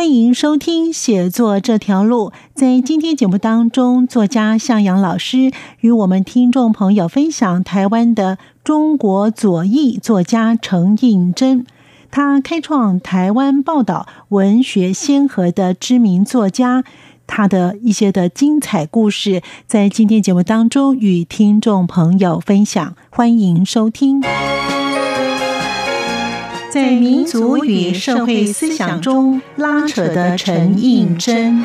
欢迎收听写作这条路。在今天节目当中，作家向阳老师与我们听众朋友分享台湾的中国左翼作家程应珍。他开创台湾报道文学先河的知名作家，他的一些的精彩故事，在今天节目当中与听众朋友分享。欢迎收听。在民族与社会思想中拉扯的陈应真，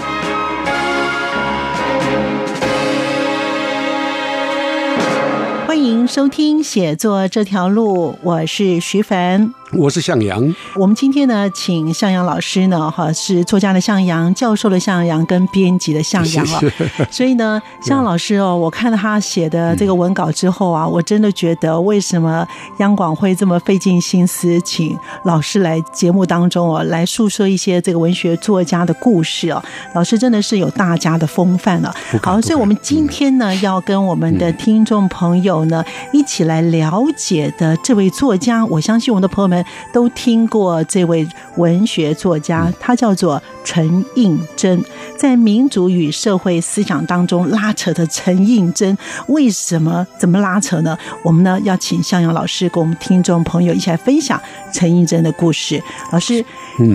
欢迎收听写作这条路，我是徐凡。我是向阳，我们今天呢，请向阳老师呢，哈，是作家的向阳，教授的向阳，跟编辑的向阳 啊。所以呢，向阳老师哦，我看了他写的这个文稿之后啊，我真的觉得，为什么央广会这么费尽心思，请老师来节目当中哦，来诉说一些这个文学作家的故事哦。老师真的是有大家的风范了。好，所以我们今天呢，要跟我们的听众朋友呢，一起来了解的这位作家，我相信我们的朋友们。都听过这位文学作家，他叫做陈应真，在民族与社会思想当中拉扯的陈应真，为什么怎么拉扯呢？我们呢要请向阳老师跟我们听众朋友一起来分享陈应真的故事。老师，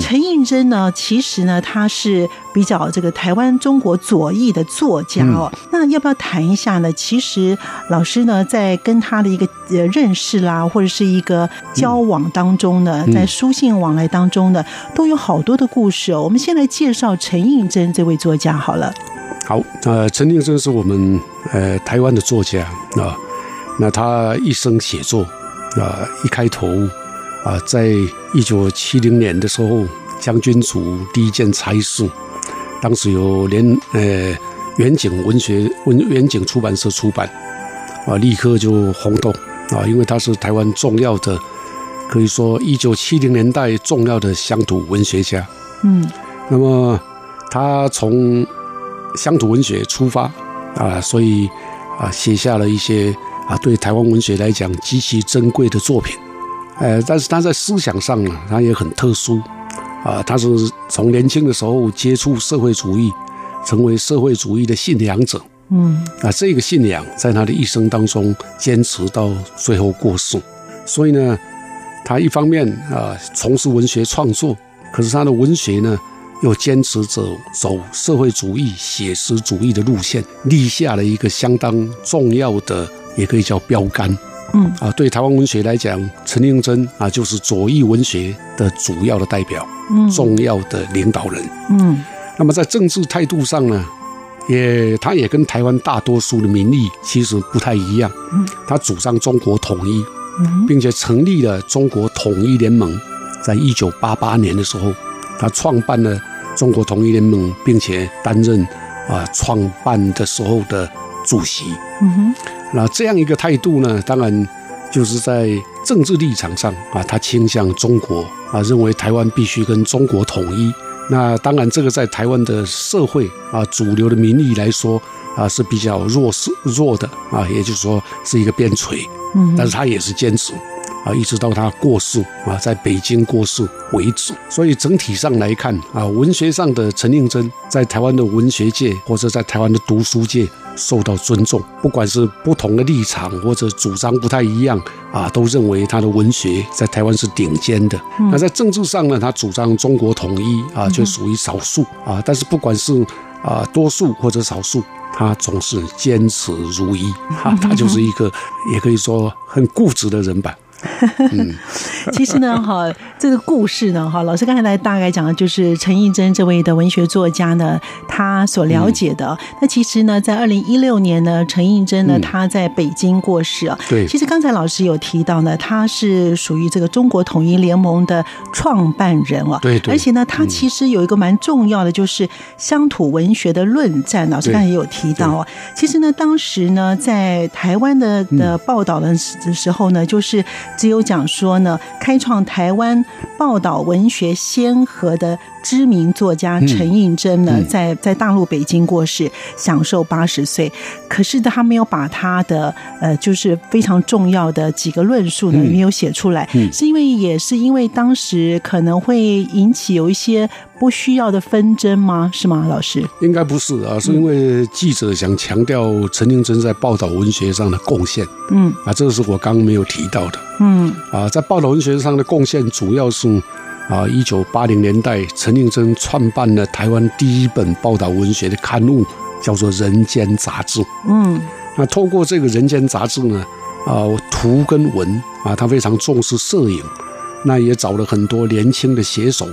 陈应真呢，其实呢他是比较这个台湾中国左翼的作家哦。那要不要谈一下呢？其实老师呢在跟他的一个呃认识啦，或者是一个交往当中呢，在书信往来当中呢，都有好多的故事哦。我们先来介绍陈映真这位作家好了。好，呃，陈映真是我们呃台湾的作家啊。那他一生写作啊，一开头啊，在一九七零年的时候，将军组第一件差事，当时由连呃远景文学文远景出版社出版啊，立刻就轰动啊，因为他是台湾重要的。可以说，一九七零年代重要的乡土文学家，嗯，那么他从乡土文学出发啊，所以啊，写下了一些啊，对台湾文学来讲极其珍贵的作品。呃，但是他在思想上呢，他也很特殊啊，他是从年轻的时候接触社会主义，成为社会主义的信仰者，嗯，啊，这个信仰在他的一生当中坚持到最后过世，所以呢。他一方面啊从事文学创作，可是他的文学呢又坚持走走社会主义写实主义的路线，立下了一个相当重要的，也可以叫标杆。嗯啊，对台湾文学来讲，陈应真啊就是左翼文学的主要的代表，嗯，重要的领导人。嗯，那么在政治态度上呢，也他也跟台湾大多数的民意其实不太一样。嗯，他主张中国统一。并且成立了中国统一联盟，在一九八八年的时候，他创办了中国统一联盟，并且担任啊创办的时候的主席。嗯哼，那这样一个态度呢，当然就是在政治立场上啊，他倾向中国啊，认为台湾必须跟中国统一。那当然，这个在台湾的社会啊，主流的民意来说啊，是比较弱势弱的啊，也就是说是一个边陲。嗯，但是他也是坚持，啊，一直到他过世啊，在北京过世为止。所以整体上来看啊，文学上的陈应真在台湾的文学界或者在台湾的读书界受到尊重，不管是不同的立场或者主张不太一样啊，都认为他的文学在台湾是顶尖的。那在政治上呢，他主张中国统一啊，却属于少数啊。但是不管是啊多数或者少数。他总是坚持如一，哈，他就是一个，也可以说很固执的人吧。嗯，其实呢，哈，这个故事呢，哈，老师刚才来大概讲的就是陈映真这位的文学作家呢，他所了解的。那其实呢，在二零一六年呢，陈映真呢，他在北京过世啊。对。其实刚才老师有提到呢，他是属于这个中国统一联盟的创办人啊。对对。而且呢，他其实有一个蛮重要的，就是乡土文学的论战。老师刚才也有提到啊。其实呢，当时呢，在台湾的的报道的时候呢，就是只有讲说呢，开创台湾报道文学先河的知名作家陈映真呢，在在大陆北京过世，享受八十岁。可是他没有把他的呃，就是非常重要的几个论述呢，没有写出来，是因为也是因为当时可能会引起有一些不需要的纷争吗？是吗，老师？应该不是啊，是因为记者想强调陈映真在报道文学上的贡献。嗯，啊，这个是我刚刚没有提到的。嗯，啊，在报道文学上的贡献主要是。啊，一九八零年代，陈映真创办了台湾第一本报道文学的刊物，叫做《人间杂志》。嗯，那透过这个《人间杂志》呢，啊，图跟文啊，他非常重视摄影，那也找了很多年轻的写手，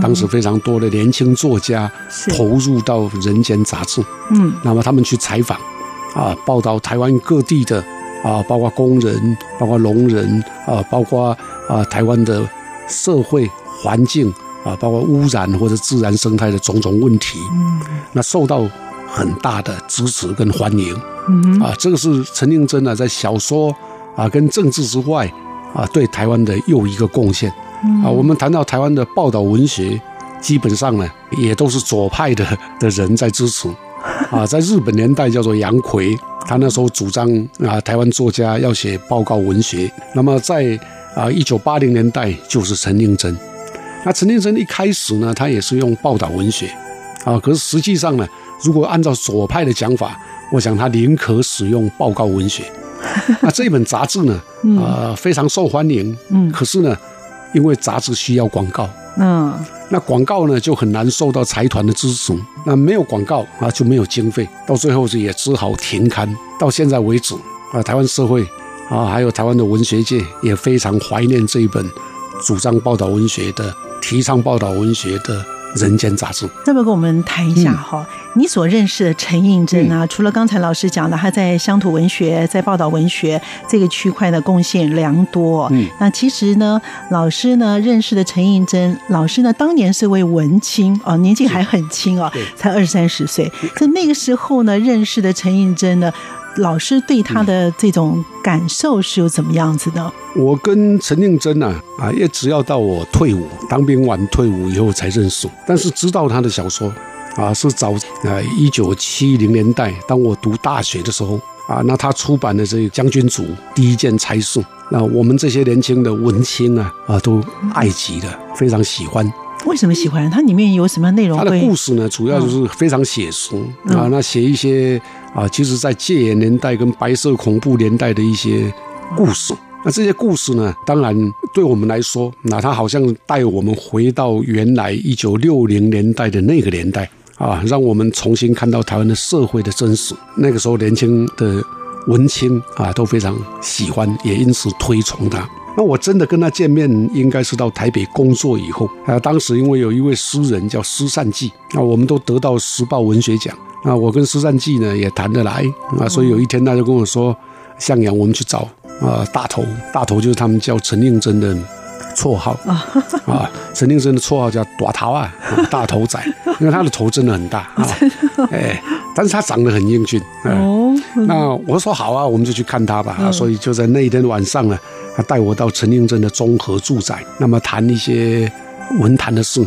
当时非常多的年轻作家投入到《人间杂志》。嗯，那么他们去采访，啊，报道台湾各地的啊，包括工人，包括农人，啊，包括啊，台湾的社会。环境啊，包括污染或者自然生态的种种问题，嗯，那受到很大的支持跟欢迎，嗯啊，这个是陈映真呢在小说啊跟政治之外啊对台湾的又一个贡献，啊，我们谈到台湾的报道文学，基本上呢也都是左派的 的人在支持，啊，在日本年代叫做杨奎，他那时候主张啊台湾作家要写报告文学，那么在啊一九八零年代就是陈映真。那陈定真一开始呢，他也是用报道文学，啊，可是实际上呢，如果按照左派的讲法，我想他宁可使用报告文学。那这一本杂志呢，啊，非常受欢迎，嗯，可是呢，因为杂志需要广告，嗯，那广告呢就很难受到财团的支持，那没有广告啊就没有经费，到最后是也只好停刊。到现在为止，啊，台湾社会啊，还有台湾的文学界也非常怀念这一本主张报道文学的。提倡报道文学的人间杂志，要不要跟我们谈一下哈？你所认识的陈映真啊，除了刚才老师讲的，他在乡土文学、在报道文学这个区块的贡献良多。嗯，那其实呢，老师呢认识的陈映真老师呢，当年是位文青哦，年纪还很轻哦，才二三十岁。在那个时候呢，认识的陈映真呢。老师对他的这种感受是有怎么样子的？我跟陈映真呢，啊，也只要到我退伍当兵完退伍以后才认识，但是知道他的小说，啊，是早呃一九七零年代，当我读大学的时候，啊，那他出版的这《将军组》第一件差事，那我们这些年轻的文青啊，啊，都爱极了，非常喜欢。为什么喜欢？它里面有什么内容？它的故事呢，主要就是非常写实啊。那写一些啊，其实在戒严年代跟白色恐怖年代的一些故事。那这些故事呢，当然对我们来说，那它好像带我们回到原来一九六零年代的那个年代啊，让我们重新看到台湾的社会的真实。那个时候年轻的文青啊，都非常喜欢，也因此推崇他。那我真的跟他见面，应该是到台北工作以后。啊，当时因为有一位诗人叫施善记，那我们都得到时报文学奖。那我跟施善记呢也谈得来，啊，所以有一天他就跟我说：“向阳，我们去找啊大头，大头就是他们叫陈应真的绰号啊，陈应真的绰号叫大头啊，大头仔，因为他的头真的很大啊，哎，但是他长得很英俊。哦，那我说好啊，我们就去看他吧。啊，所以就在那一天晚上呢。他带我到陈应真的综合住宅，那么谈一些文坛的事。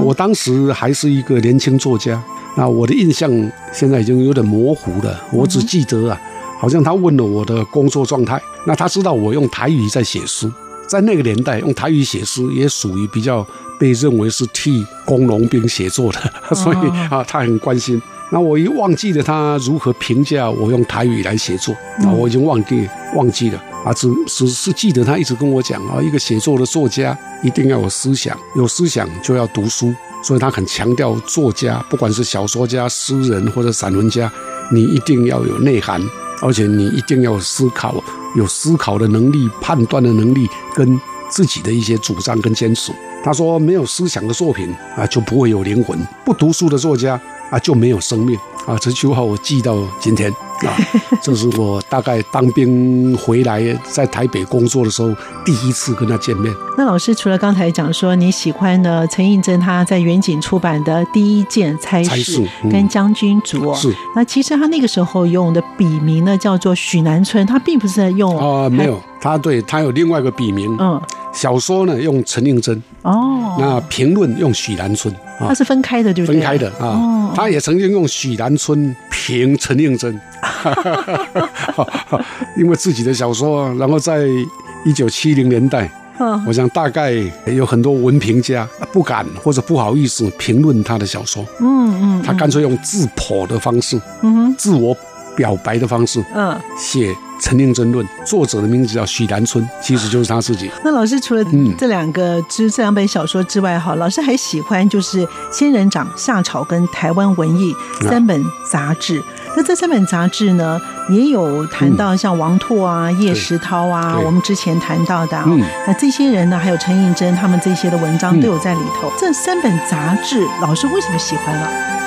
我当时还是一个年轻作家，那我的印象现在已经有点模糊了。我只记得啊，好像他问了我的工作状态。那他知道我用台语在写诗，在那个年代用台语写诗也属于比较被认为是替工农兵写作的，所以啊，他很关心。那我一忘记了他如何评价我用台语来写作，那，我已经忘记忘记了。啊，只只是记得他一直跟我讲啊，一个写作的作家一定要有思想，有思想就要读书，所以他很强调作家，不管是小说家、诗人或者散文家，你一定要有内涵，而且你一定要思考有思考的能力、判断的能力，跟自己的一些主张跟坚持。他说：“没有思想的作品啊，就不会有灵魂；不读书的作家啊，就没有生命。”啊，这句话我记到今天啊，这是我大概当兵回来在台北工作的时候第一次跟他见面。那老师除了刚才讲说你喜欢的陈映真他在远景出版的第一件差事跟将军竹，是。那其实他那个时候用的笔名呢叫做许南春，他并不是在用啊，没有，他对他有另外一个笔名，嗯。小说呢用陈应真哦，那评论用许南春，他是分开的，就分开的啊。他也曾经用许南春评陈应真，因为自己的小说，然后在一九七零年代，我想大概有很多文评家不敢或者不好意思评论他的小说，嗯嗯，他干脆用自剖的方式，嗯，自我表白的方式，嗯，写。陈令真论，作者的名字叫许南春，其实就是他自己。那老师除了这两个之这两本小说之外，哈，老师还喜欢就是《仙人掌》《夏草》跟《台湾文艺》三本杂志。那这三本杂志呢，也有谈到像王拓啊、叶石涛啊，我们之前谈到的，那这些人呢，还有陈映真他们这些的文章都有在里头。这三本杂志，老师为什么喜欢呢？本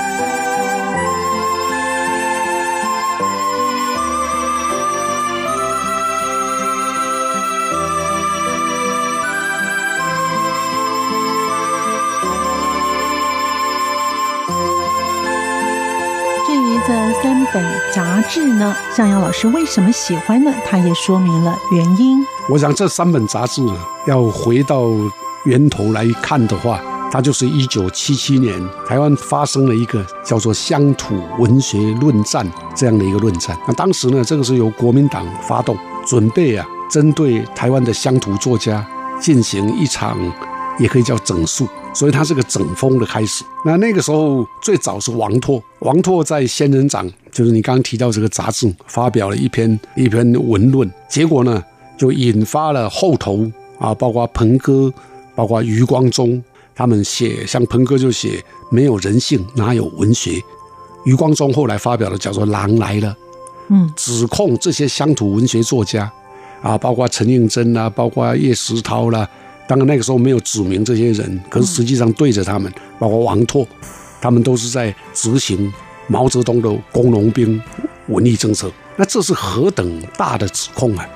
志呢，向阳老师为什么喜欢呢？他也说明了原因。我想这三本杂志要回到源头来看的话，它就是一九七七年台湾发生了一个叫做乡土文学论战这样的一个论战。那当时呢，这个是由国民党发动，准备啊，针对台湾的乡土作家进行一场，也可以叫整肃。所以它是个整风的开始。那那个时候最早是王拓，王拓在《仙人掌》，就是你刚刚提到这个杂志，发表了一篇一篇文论，结果呢就引发了后头啊，包括彭哥，包括余光中他们写，像彭哥就写没有人性哪有文学，余光中后来发表了叫做《狼来了》，嗯，指控这些乡土文学作家啊，包括陈应真啊，包括叶石涛啦。当然那个时候没有指明这些人，可是实际上对着他们，包括王拓，他们都是在执行毛泽东的工农兵文艺政策。那这是何等大的指控啊！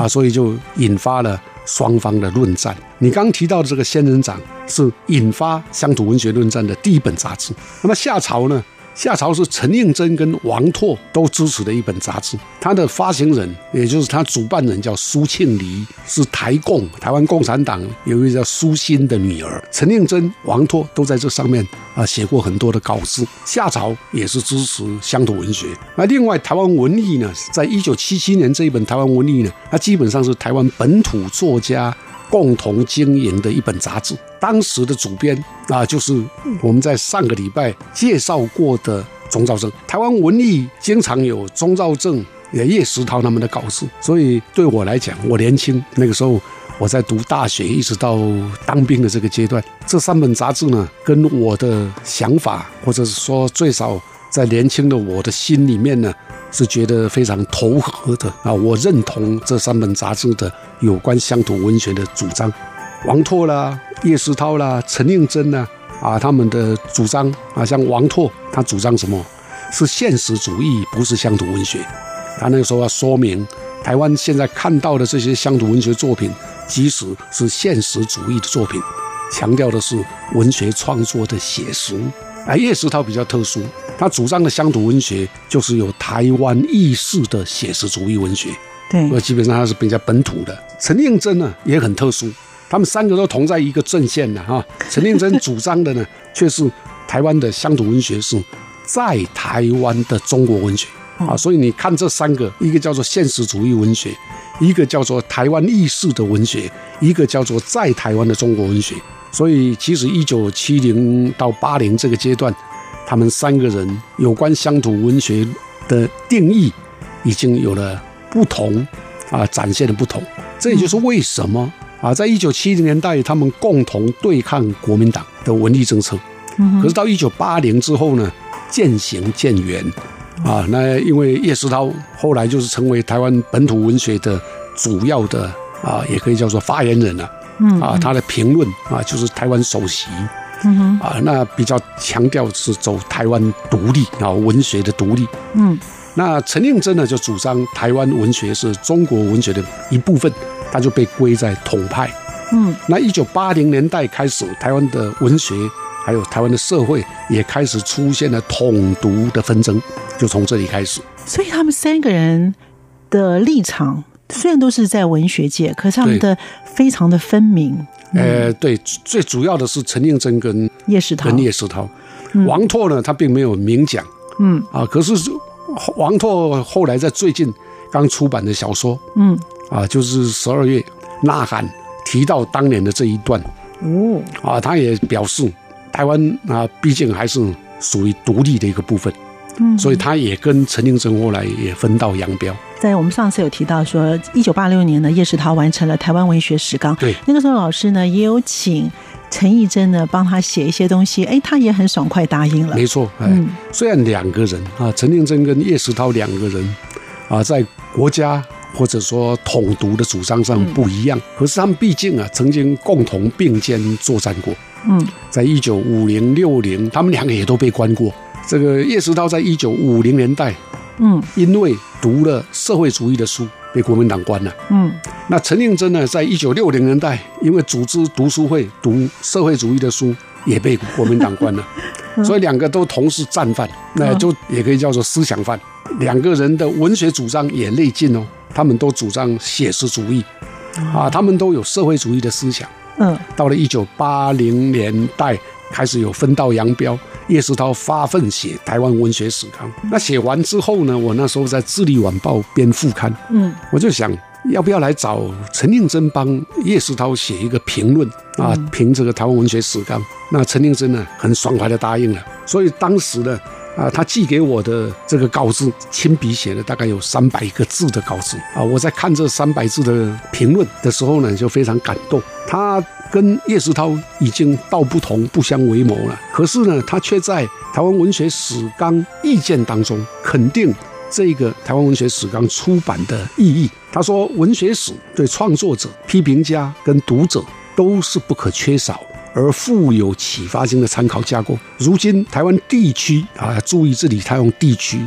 啊，所以就引发了双方的论战。你刚提到的这个《仙人掌》是引发乡土文学论战的第一本杂志。那么夏朝呢？夏朝是陈应真跟王拓都支持的一本杂志，它的发行人也就是它主办人叫苏庆黎，是台共台湾共产党有一个叫苏欣的女儿。陈应真、王拓都在这上面啊写过很多的稿子。夏朝也是支持乡土文学。那另外台湾文艺呢，在一九七七年这一本台湾文艺呢，它基本上是台湾本土作家。共同经营的一本杂志，当时的主编啊，就是我们在上个礼拜介绍过的钟兆正。台湾文艺经常有钟兆正、也叶石涛他们的稿子，所以对我来讲，我年轻那个时候我在读大学，一直到当兵的这个阶段，这三本杂志呢，跟我的想法，或者是说最少在年轻的我的心里面呢。是觉得非常投合的啊！我认同这三本杂志的有关乡土文学的主张，王拓啦、叶石涛啦、陈应真呐啊，他们的主张啊，像王拓，他主张什么？是现实主义，不是乡土文学。他那个时候要说明，台湾现在看到的这些乡土文学作品，即使是现实主义的作品，强调的是文学创作的写实。而叶石涛比较特殊。他主张的乡土文学就是有台湾意识的写实主义文学，对，那基本上他是比较本土的。陈应真呢也很特殊，他们三个都同在一个阵线的哈。陈定真主张的呢 却是台湾的乡土文学是在台湾的中国文学啊，所以你看这三个，一个叫做现实主义文学，一个叫做台湾意识的文学，一个叫做在台湾的中国文学。所以其实一九七零到八零这个阶段。他们三个人有关乡土文学的定义已经有了不同啊，展现的不同。这也就是为什么啊，在一九七零年代，他们共同对抗国民党的文艺政策。可是到一九八零之后呢，渐行渐远，啊，那因为叶石涛后来就是成为台湾本土文学的主要的啊，也可以叫做发言人了。嗯啊，他的评论啊，就是台湾首席。嗯哼啊，那比较强调是走台湾独立啊，文学的独立。嗯，那陈应真呢，就主张台湾文学是中国文学的一部分，他就被归在统派。嗯，那一九八零年代开始，台湾的文学还有台湾的社会也开始出现了统独的纷争，就从这里开始。所以他们三个人的立场虽然都是在文学界，可是他们的非常的分明。呃，对，最主要的是陈应真跟叶石涛，跟叶石涛，王拓呢，他并没有明讲。嗯啊，可是王拓后来在最近刚出版的小说，嗯。啊，就是十二月呐喊。提到当年的这一段，哦，啊，他也表示台湾啊，毕竟还是属于独立的一个部分，嗯，所以他也跟陈应生后来也分道扬镳。在我们上次有提到说，一九八六年呢，叶世涛完成了台湾文学史纲，对，那个时候老师呢也有请陈义珍呢帮他写一些东西，哎，他也很爽快答应了。没错，嗯，虽然两个人啊，陈应真跟叶世涛两个人啊，在国家。或者说统独的主张上不一样，可是他们毕竟啊曾经共同并肩作战过。嗯，在一九五零六零，他们两个也都被关过。这个叶石涛在一九五零年代，嗯，因为读了社会主义的书被国民党关了。嗯，那陈应真呢，在一九六零年代因为组织读书会读社会主义的书也被国民党关了。所以两个都同是战犯，那就也可以叫做思想犯。两个人的文学主张也类近哦。他们都主张写实主义，啊，他们都有社会主义的思想。嗯，到了一九八零年代，开始有分道扬镳。叶石涛发奋写《台湾文学史纲》，那写完之后呢，我那时候在《智利晚报》编副刊，嗯，我就想要不要来找陈令真帮叶石涛写一个评论啊，评这个《台湾文学史纲》。那陈令真呢，很爽快的答应了。所以当时呢。啊，他寄给我的这个稿子，亲笔写了大概有三百个字的稿子啊！我在看这三百字的评论的时候呢，就非常感动。他跟叶石涛已经道不同不相为谋了，可是呢，他却在台湾文学史纲意见当中肯定这个台湾文学史纲出版的意义。他说，文学史对创作者、批评家跟读者都是不可缺少。而富有启发性的参考架构。如今台湾地区啊，注意这里他用地区，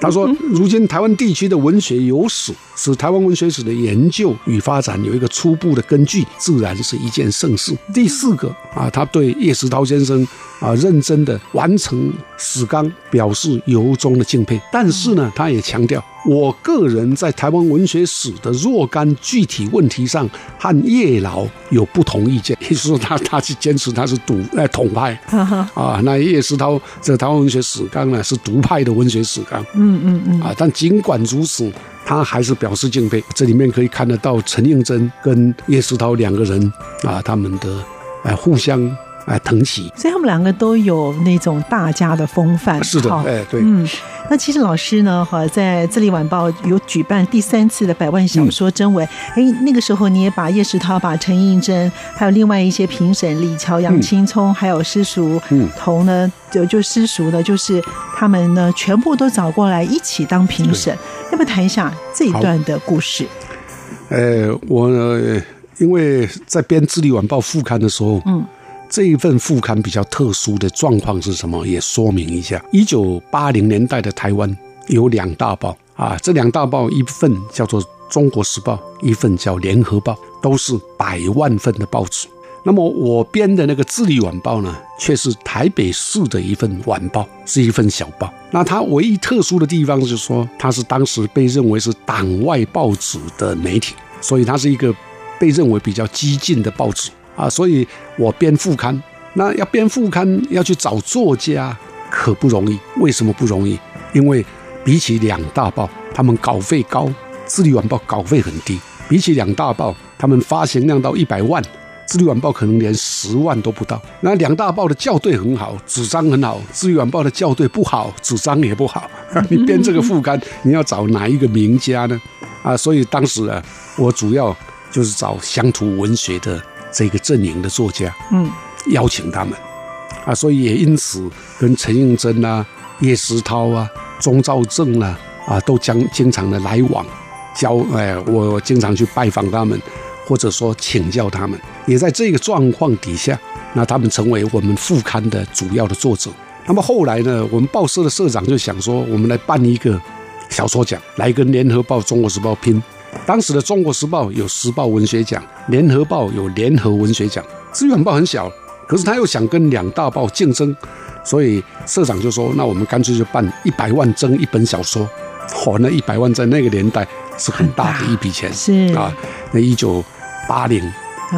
他说，如今台湾地区的文学有史，使台湾文学史的研究与发展有一个初步的根据，自然是一件盛事。第四个啊，他对叶石涛先生啊认真的完成史纲表示由衷的敬佩。但是呢，他也强调。我个人在台湾文学史的若干具体问题上和叶老有不同意见，也 就是说，他他是坚持他是独呃统派 啊，那叶石涛这台湾文学史纲呢是独派的文学史纲，嗯嗯嗯啊，但尽管如此，他还是表示敬佩。这里面可以看得到陈应真跟叶石涛两个人啊，他们的哎互相。哎，腾起，所以他们两个都有那种大家的风范。是的，哎，对，嗯，那其实老师呢，哈，在《智利晚报》有举办第三次的百万小说征文，哎，那个时候你也把叶石涛、把陈映真，还有另外一些评审李乔、杨青聪，还有师叔同呢，就就师叔呢，就是他们呢，全部都找过来一起当评审。要不要谈一下这一段的故事？呃，我因为在编《智利晚报》副刊的时候，嗯。这一份副刊比较特殊的状况是什么？也说明一下。一九八零年代的台湾有两大报啊，这两大报一份叫做《中国时报》，一份叫《联合报》，都是百万份的报纸。那么我编的那个《智利晚报》呢，却是台北市的一份晚报，是一份小报。那它唯一特殊的地方就是说，它是当时被认为是党外报纸的媒体，所以它是一个被认为比较激进的报纸。啊，所以我编副刊，那要编副刊要去找作家，可不容易。为什么不容易？因为比起两大报，他们稿费高，《智利晚报》稿费很低。比起两大报，他们发行量到一百万，《智利晚报》可能连十万都不到。那两大报的校对很好，纸张很好，《智利晚报》的校对不好，纸张也不好。你编这个副刊，你要找哪一个名家呢？啊，所以当时啊，我主要就是找乡土文学的。这个阵营的作家，嗯，邀请他们，啊，所以也因此跟陈应真啊、叶石涛啊钟兆政啦，啊，都将经常的来往，交哎，我经常去拜访他们，或者说请教他们。也在这个状况底下，那他们成为我们副刊的主要的作者。那么后来呢，我们报社的社长就想说，我们来办一个小说奖，来跟《联合报》《中国时报》拼。当时的《中国时报》有时报文学奖，《联合报》有联合文学奖，《资源报》很小，可是他又想跟两大报竞争，所以社长就说：“那我们干脆就办一百万争一本小说。”嚯，那一百万在那个年代是很大的一笔钱，是啊，那一九八零。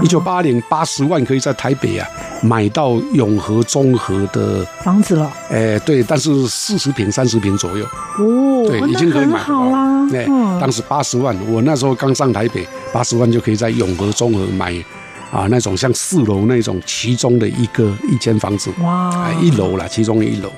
一九八零八十万可以在台北啊买到永和中和的房子了，哎，对，但是四十平三十平左右哦，对，已经可以买好啦。哎，当时八十万，我那时候刚上台北，八十万就可以在永和中和买啊那种像四楼那种其中的一个一间房子，哇，一楼啦，其中一楼，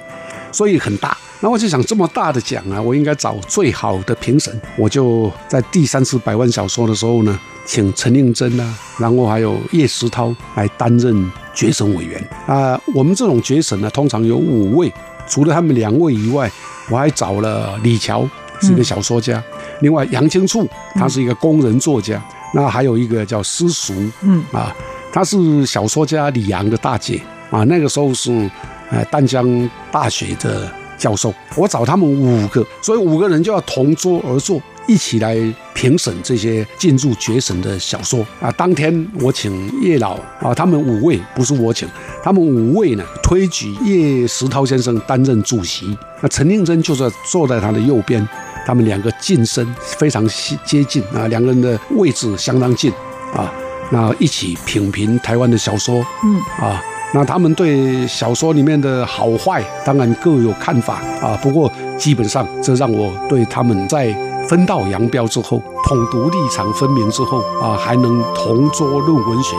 所以很大。那我就想，这么大的奖啊，我应该找最好的评审。我就在第三次百万小说的时候呢，请陈应真啊，然后还有叶石涛来担任决审委员啊。我们这种决审呢，通常有五位，除了他们两位以外，我还找了李乔，是一个小说家；另外杨清处，他是一个工人作家；那还有一个叫施叔，嗯啊，他是小说家李阳的大姐啊。那个时候是呃淡江大学的。教授，我找他们五个，所以五个人就要同桌而坐，一起来评审这些进入决审的小说啊。当天我请叶老啊，他们五位不是我请，他们五位呢推举叶石涛先生担任主席，那陈令珍就是坐在他的右边，他们两个近身非常接近啊，两个人的位置相当近啊，那一起品评台湾的小说，嗯啊。那他们对小说里面的好坏，当然各有看法啊。不过基本上，这让我对他们在分道扬镳之后，统独立场分明之后啊，还能同桌论文学。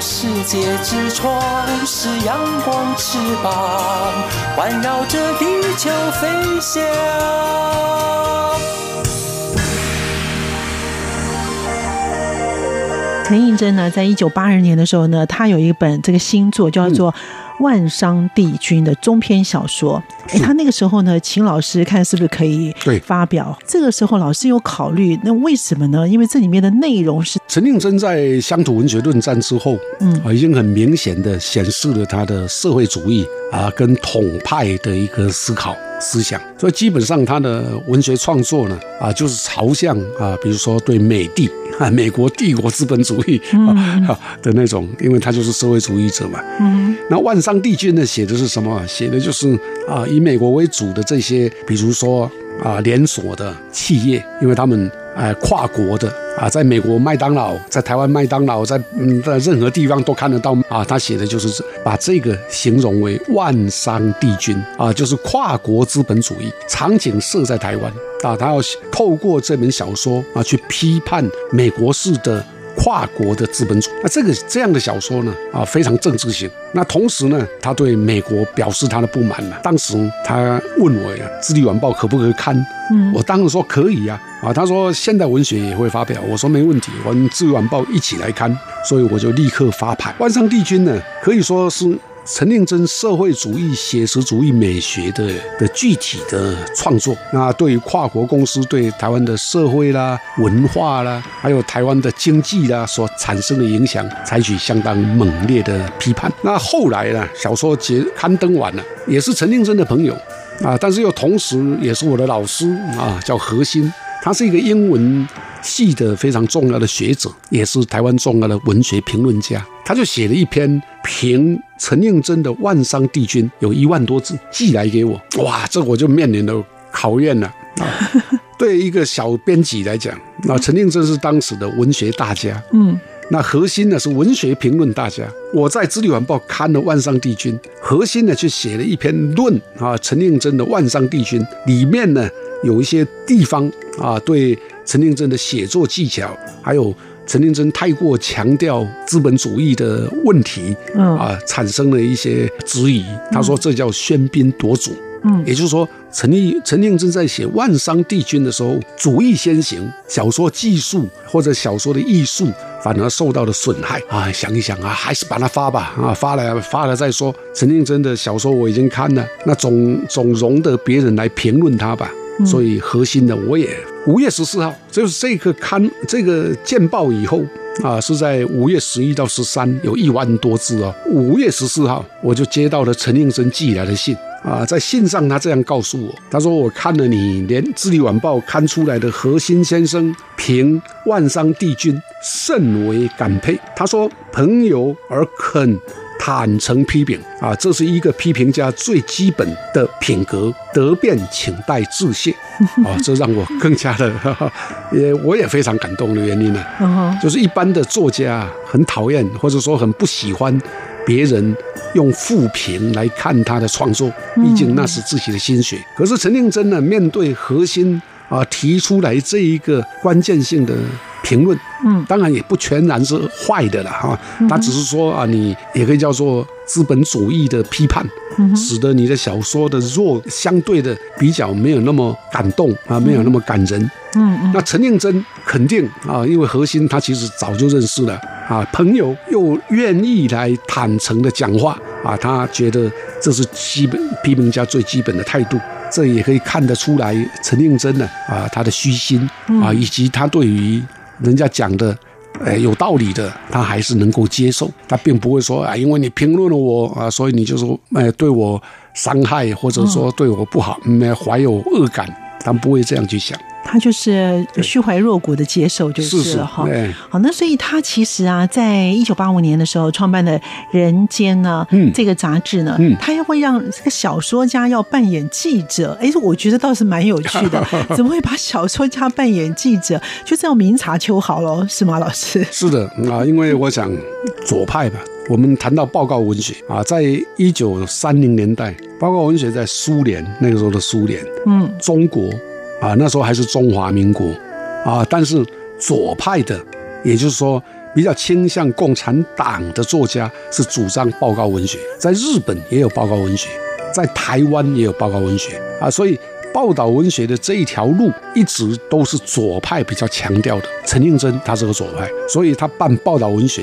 世界之窗是阳光翅膀，环绕着地球飞翔。陈映真呢，在一九八二年的时候呢，他有一本这个新作，叫做。万商帝君的中篇小说，哎，他那个时候呢，请老师看是不是可以发表？这个时候老师有考虑，那为什么呢？因为这里面的内容是陈映真在乡土文学论战之后，嗯，啊，已经很明显的显示了他的社会主义啊跟统派的一个思考思想，所以基本上他的文学创作呢，啊，就是朝向啊，比如说对美帝。啊，美国帝国资本主义啊的那种，因为他就是社会主义者嘛。嗯，那万商帝君呢，写的是什么？写的就是啊，以美国为主的这些，比如说啊，连锁的企业，因为他们。哎，跨国的啊，在美国麦当劳，在台湾麦当劳，在嗯，在任何地方都看得到啊。他写的就是把这个形容为万商帝君啊，就是跨国资本主义场景设在台湾啊。他要透过这本小说啊，去批判美国式的。跨国的资本主义，那这个这样的小说呢，啊，非常政治性。那同时呢，他对美国表示他的不满了。当时他问我呀，《智利晚报》可不可以看？嗯，我当时说可以呀。啊，他说现代文学也会发表，我说没问题，我们《智利晚报》一起来看。所以我就立刻发牌。万上帝君呢，可以说是。陈令真社会主义写实主义美学的的具体的创作，那对于跨国公司对台湾的社会啦、文化啦，还有台湾的经济啦所产生的影响，采取相当猛烈的批判。那后来呢，小说节刊登完了，也是陈令真的朋友啊，但是又同时也是我的老师啊，叫何心，他是一个英文。系的非常重要的学者，也是台湾重要的文学评论家，他就写了一篇评陈应真的《万商帝君》，有一万多字，寄来给我。哇，这我就面临了考验了啊！对一个小编辑来讲，那陈应真是当时的文学大家，嗯，那核心呢是文学评论大家。我在《资历晚报》刊了《万商帝君》，核心呢去写了一篇论啊，陈应真的《万商帝君》里面呢有一些地方啊对。陈令真的写作技巧，还有陈令真太过强调资本主义的问题，嗯啊，产生了一些质疑。他说这叫喧宾夺主，嗯，也就是说陈立陈应真在写《万商帝君》的时候，主义先行，小说技术或者小说的艺术反而受到了损害啊！想一想啊，还是把它发吧啊，发了发了再说。陈应真的小说我已经看了，那总总容得别人来评论他吧。所以核心的我也五月十四号，就是这个刊这个见报以后啊，是在五月十一到十三，有一万多字哦。五月十四号我就接到了陈应生寄来的信。啊，在信上他这样告诉我，他说我看了你连《智利晚报》刊出来的核心先生评万商帝君，甚为感佩。他说朋友而肯坦诚批评啊，这是一个批评家最基本的品格，得便请待致谢。啊，这让我更加的 也我也非常感动的原因呢，就是一般的作家很讨厌或者说很不喜欢。别人用负评来看他的创作，毕竟那是自己的心血。可是陈令真呢，面对核心啊提出来这一个关键性的评论，嗯，当然也不全然是坏的了哈。他只是说啊，你也可以叫做资本主义的批判，使得你的小说的弱相对的比较没有那么感动啊，没有那么感人。嗯嗯。那陈令真肯定啊，因为核心他其实早就认识了。啊，朋友又愿意来坦诚的讲话啊，他觉得这是基本批评家最基本的态度，这也可以看得出来陈应真呢啊，他的虚心啊，以及他对于人家讲的，呃，有道理的，他还是能够接受，他并不会说啊，因为你评论了我啊，所以你就说哎对我伤害或者说对我不好，没怀有恶感，他不会这样去想。他就是虚怀若谷的接受，就是了哈。好，那所以他其实啊，在一九八五年的时候创办的《人间》呢，这个杂志呢，嗯他又会让这个小说家要扮演记者。哎，我觉得倒是蛮有趣的，怎么会把小说家扮演记者？就这样明察秋毫喽，是吗，老师？是的啊，因为我想左派吧，我们谈到报告文学啊，在一九三零年代，报告文学在苏联那个时候的苏联，嗯，中国。啊，那时候还是中华民国，啊，但是左派的，也就是说比较倾向共产党的作家是主张报告文学，在日本也有报告文学，在台湾也有报告文学啊，所以报道文学的这一条路一直都是左派比较强调的。陈应真他是个左派，所以他办报道文学。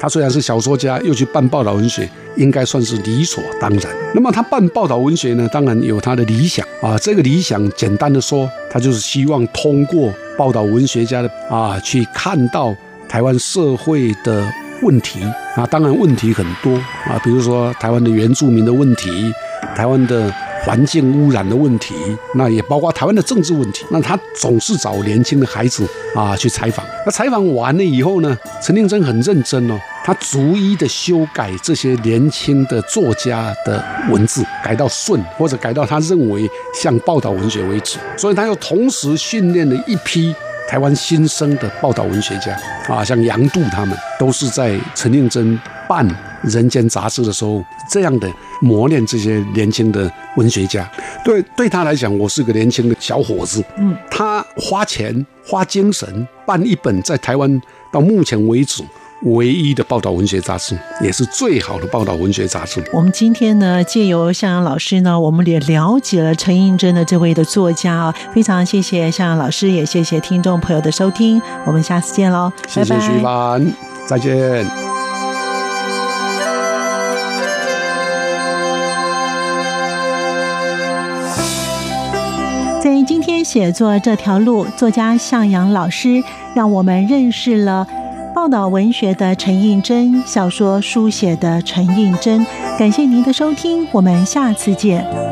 他虽然是小说家，又去办报道文学，应该算是理所当然。那么他办报道文学呢，当然有他的理想啊。这个理想简单的说，他就是希望通过报道文学家的啊，去看到台湾社会的问题啊。当然问题很多啊，比如说台湾的原住民的问题，台湾的。环境污染的问题，那也包括台湾的政治问题。那他总是找年轻的孩子啊去采访。那采访完了以后呢，陈令真很认真哦，他逐一的修改这些年轻的作家的文字，改到顺或者改到他认为像报道文学为止。所以他又同时训练了一批台湾新生的报道文学家啊，像杨度他们，都是在陈令真办《人间》杂志的时候这样的。磨练这些年轻的文学家，对对他来讲，我是个年轻的小伙子。嗯，他花钱花精神办一本在台湾到目前为止唯一的报道文学杂志，也是最好的报道文学杂志。我们今天呢，借由向阳老师呢，我们也了解了陈映真的这位的作家啊，非常谢谢向阳老师，也谢谢听众朋友的收听，我们下次见喽，谢谢徐帆，再见。在今天写作这条路，作家向阳老师让我们认识了报道文学的陈映真，小说书写的陈映真。感谢您的收听，我们下次见。